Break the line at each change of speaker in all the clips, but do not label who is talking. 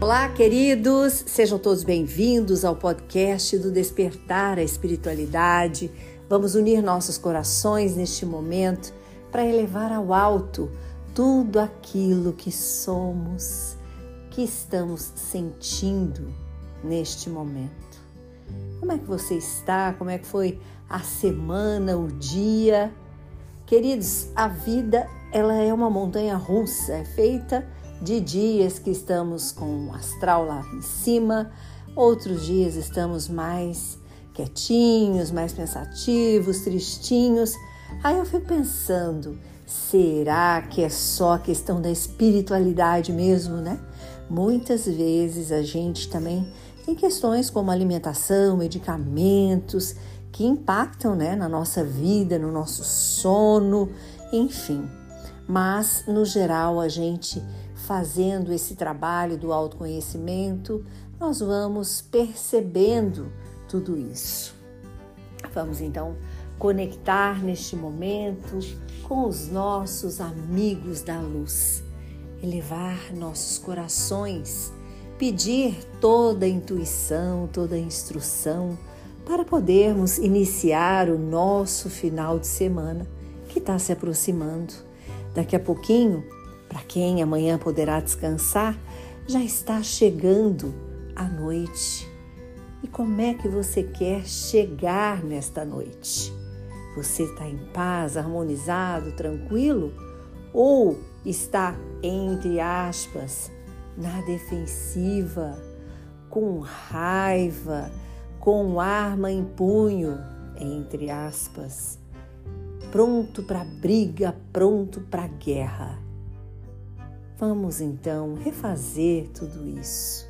Olá, queridos, sejam todos bem-vindos ao podcast do Despertar a Espiritualidade. Vamos unir nossos corações neste momento para elevar ao alto tudo aquilo que somos, que estamos sentindo neste momento. Como é que você está? Como é que foi a semana, o dia? Queridos, a vida ela é uma montanha russa, é feita de dias que estamos com o astral lá em cima, outros dias estamos mais quietinhos, mais pensativos, tristinhos. Aí eu fico pensando, será que é só questão da espiritualidade mesmo, né? Muitas vezes a gente também tem questões como alimentação, medicamentos que impactam, né, na nossa vida, no nosso sono, enfim. Mas no geral a gente fazendo esse trabalho do autoconhecimento, nós vamos percebendo tudo isso. Vamos então conectar neste momento com os nossos amigos da luz, elevar nossos corações, pedir toda a intuição, toda a instrução para podermos iniciar o nosso final de semana que está se aproximando. Daqui a pouquinho para quem amanhã poderá descansar, já está chegando a noite. E como é que você quer chegar nesta noite? Você está em paz, harmonizado, tranquilo? Ou está, entre aspas, na defensiva, com raiva, com arma em punho, entre aspas, pronto para briga, pronto para guerra? Vamos então refazer tudo isso.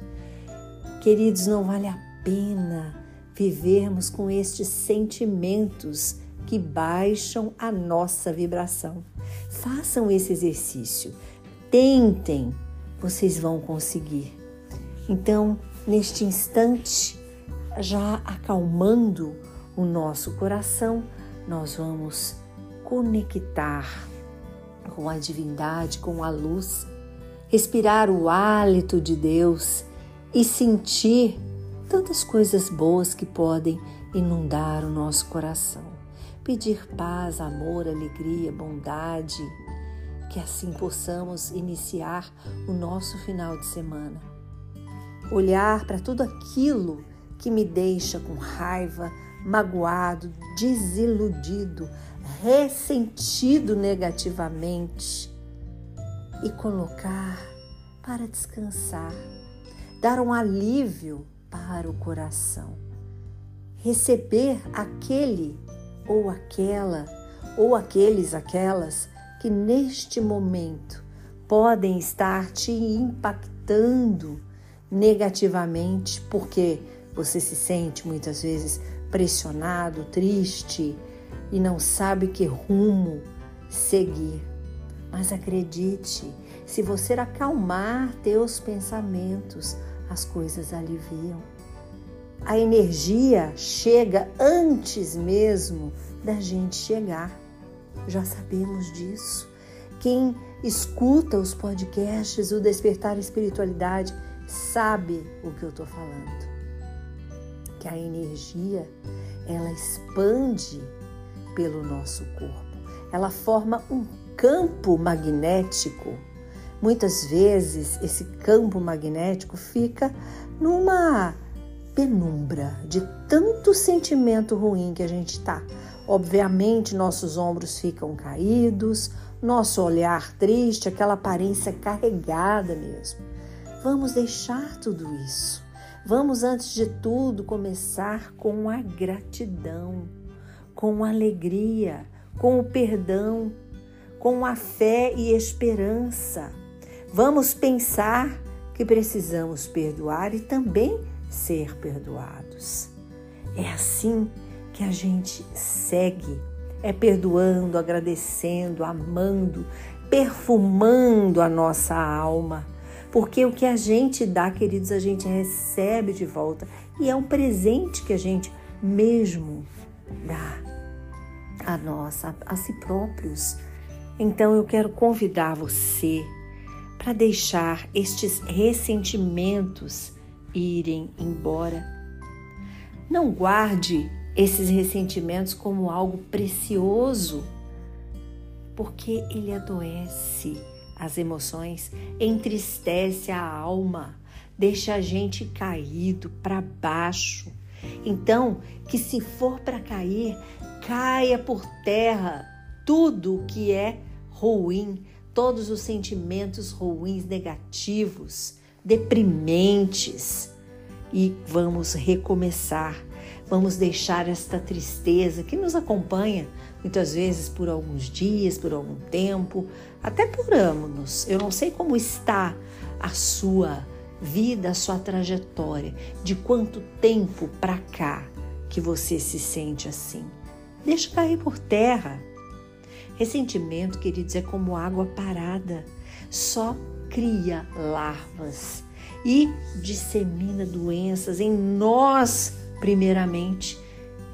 Queridos, não vale a pena vivermos com estes sentimentos que baixam a nossa vibração. Façam esse exercício, tentem, vocês vão conseguir. Então, neste instante, já acalmando o nosso coração, nós vamos conectar com a divindade, com a luz respirar o hálito de Deus e sentir tantas coisas boas que podem inundar o nosso coração. Pedir paz, amor, alegria, bondade, que assim possamos iniciar o nosso final de semana. Olhar para tudo aquilo que me deixa com raiva, magoado, desiludido, ressentido negativamente e colocar para descansar, dar um alívio para o coração, receber aquele ou aquela ou aqueles, aquelas que neste momento podem estar te impactando negativamente porque você se sente muitas vezes pressionado, triste e não sabe que rumo seguir. Mas acredite, se você acalmar teus pensamentos, as coisas aliviam. A energia chega antes mesmo da gente chegar. Já sabemos disso. Quem escuta os podcasts, o Despertar Espiritualidade, sabe o que eu estou falando. Que a energia, ela expande pelo nosso corpo. Ela forma um campo magnético, muitas vezes esse campo magnético fica numa penumbra de tanto sentimento ruim que a gente está. Obviamente, nossos ombros ficam caídos, nosso olhar triste, aquela aparência carregada mesmo. Vamos deixar tudo isso. Vamos, antes de tudo, começar com a gratidão, com a alegria, com o perdão, com a fé e esperança. Vamos pensar que precisamos perdoar e também ser perdoados. É assim que a gente segue, é perdoando, agradecendo, amando, perfumando a nossa alma. Porque o que a gente dá, queridos, a gente recebe de volta e é um presente que a gente mesmo dá a nós, a, a si próprios. Então eu quero convidar você para deixar estes ressentimentos irem embora. Não guarde esses ressentimentos como algo precioso, porque ele adoece as emoções, entristece a alma, deixa a gente caído para baixo. Então, que se for para cair, caia por terra tudo o que é ruim, todos os sentimentos ruins, negativos, deprimentes. E vamos recomeçar. Vamos deixar esta tristeza que nos acompanha muitas vezes por alguns dias, por algum tempo, até por anos. Eu não sei como está a sua vida, a sua trajetória, de quanto tempo para cá que você se sente assim. Deixa cair por terra. Ressentimento, queridos, é como água parada, só cria larvas e dissemina doenças em nós, primeiramente.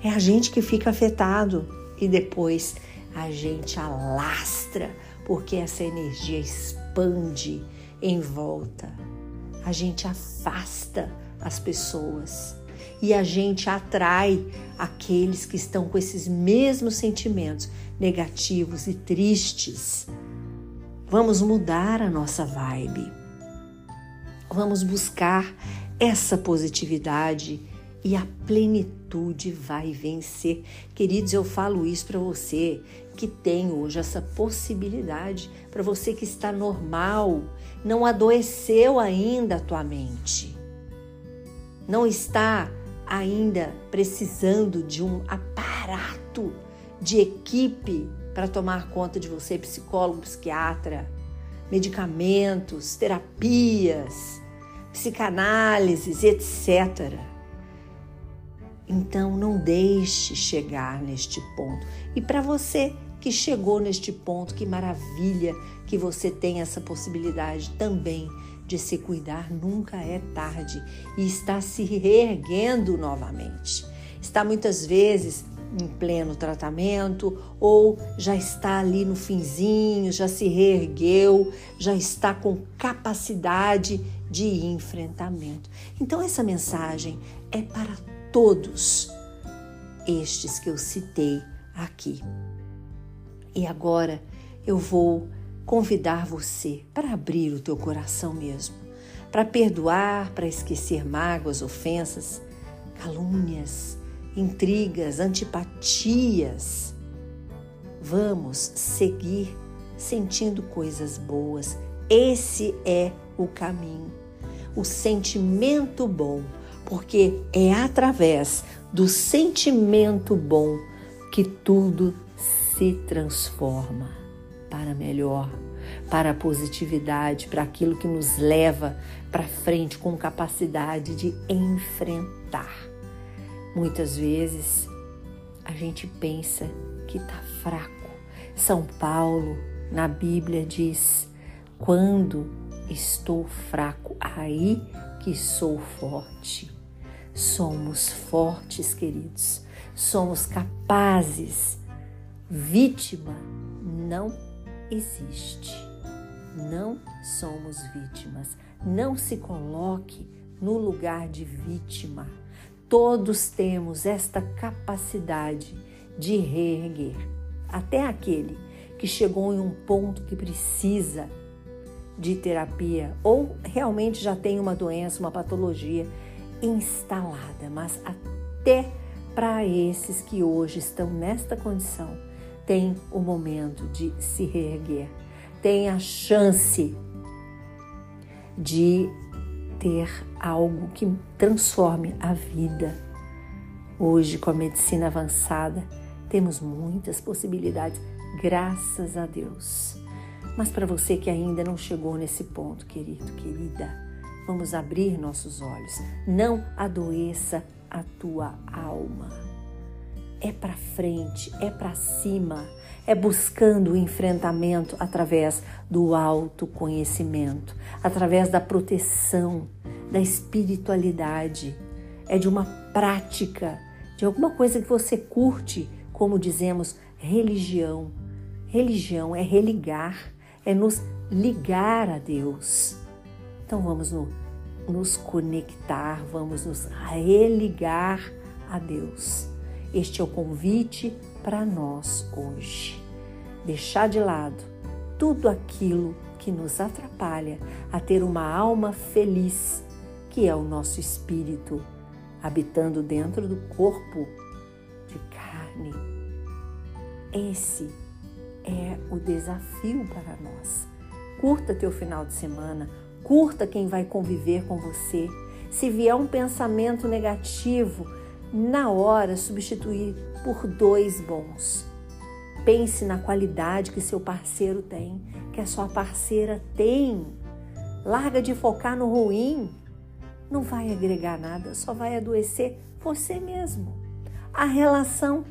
É a gente que fica afetado e depois a gente alastra, porque essa energia expande em volta. A gente afasta as pessoas e a gente atrai aqueles que estão com esses mesmos sentimentos negativos e tristes. Vamos mudar a nossa vibe. Vamos buscar essa positividade e a plenitude vai vencer. Queridos, eu falo isso para você que tem hoje essa possibilidade, para você que está normal, não adoeceu ainda a tua mente, não está ainda precisando de um aparato de equipe para tomar conta de você, psicólogo, psiquiatra, medicamentos, terapias, psicanálises, etc. Então não deixe chegar neste ponto. E para você que chegou neste ponto, que maravilha que você tem essa possibilidade também de se cuidar, nunca é tarde e está se reerguendo novamente. Está muitas vezes em pleno tratamento ou já está ali no finzinho, já se reergueu, já está com capacidade de enfrentamento. Então essa mensagem é para todos estes que eu citei aqui. E agora eu vou convidar você para abrir o teu coração mesmo, para perdoar, para esquecer mágoas, ofensas, calúnias, intrigas, antipatias. Vamos seguir sentindo coisas boas. Esse é o caminho. O sentimento bom porque é através do sentimento bom que tudo se transforma para melhor, para a positividade, para aquilo que nos leva para frente com capacidade de enfrentar. Muitas vezes a gente pensa que está fraco. São Paulo, na Bíblia, diz: quando estou fraco, aí que sou forte. Somos fortes, queridos. Somos capazes. Vítima não existe. Não somos vítimas. Não se coloque no lugar de vítima. Todos temos esta capacidade de reerguer. Até aquele que chegou em um ponto que precisa de terapia ou realmente já tem uma doença, uma patologia instalada, mas até para esses que hoje estão nesta condição, tem o momento de se reerguer, tem a chance de ter algo que transforme a vida. Hoje, com a medicina avançada, temos muitas possibilidades, graças a Deus. Mas para você que ainda não chegou nesse ponto, querido, querida, vamos abrir nossos olhos. Não adoeça a tua alma. É para frente, é para cima, é buscando o enfrentamento através do autoconhecimento, através da proteção, da espiritualidade, é de uma prática, de alguma coisa que você curte, como dizemos, religião. Religião é religar, é nos ligar a Deus. Então vamos no, nos conectar, vamos nos religar a Deus. Este é o convite para nós hoje. Deixar de lado tudo aquilo que nos atrapalha a ter uma alma feliz, que é o nosso espírito, habitando dentro do corpo de carne. Esse é o desafio para nós. Curta teu final de semana, curta quem vai conviver com você. Se vier um pensamento negativo, na hora substituir por dois bons. Pense na qualidade que seu parceiro tem, que a sua parceira tem. Larga de focar no ruim. Não vai agregar nada, só vai adoecer você mesmo. A relação.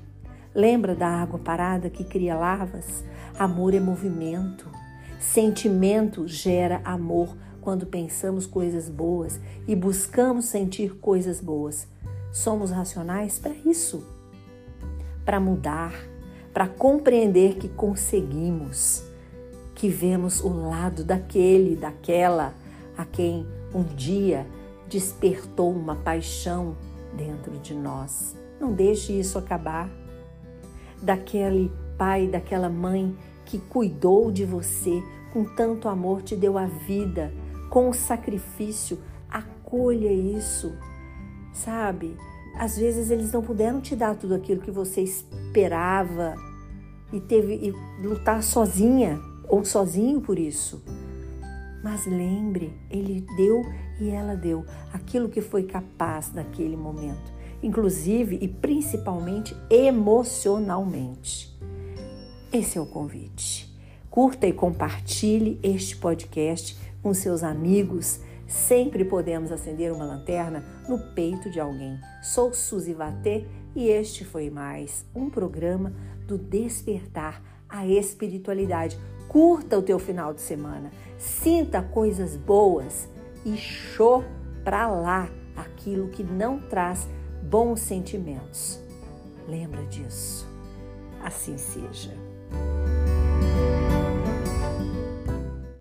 Lembra da água parada que cria larvas? Amor é movimento. Sentimento gera amor quando pensamos coisas boas e buscamos sentir coisas boas. Somos racionais para isso, para mudar, para compreender que conseguimos, que vemos o lado daquele, daquela a quem um dia despertou uma paixão dentro de nós. Não deixe isso acabar. Daquele pai, daquela mãe que cuidou de você com tanto amor, te deu a vida, com sacrifício, acolha isso sabe? Às vezes eles não puderam te dar tudo aquilo que você esperava e teve e lutar sozinha ou sozinho por isso. Mas lembre, ele deu e ela deu aquilo que foi capaz naquele momento, inclusive e principalmente emocionalmente. Esse é o convite. Curta e compartilhe este podcast com seus amigos Sempre podemos acender uma lanterna no peito de alguém. Sou Suzy Vatê e este foi mais um programa do Despertar a Espiritualidade. Curta o teu final de semana, sinta coisas boas e show para lá aquilo que não traz bons sentimentos. Lembra disso. Assim seja.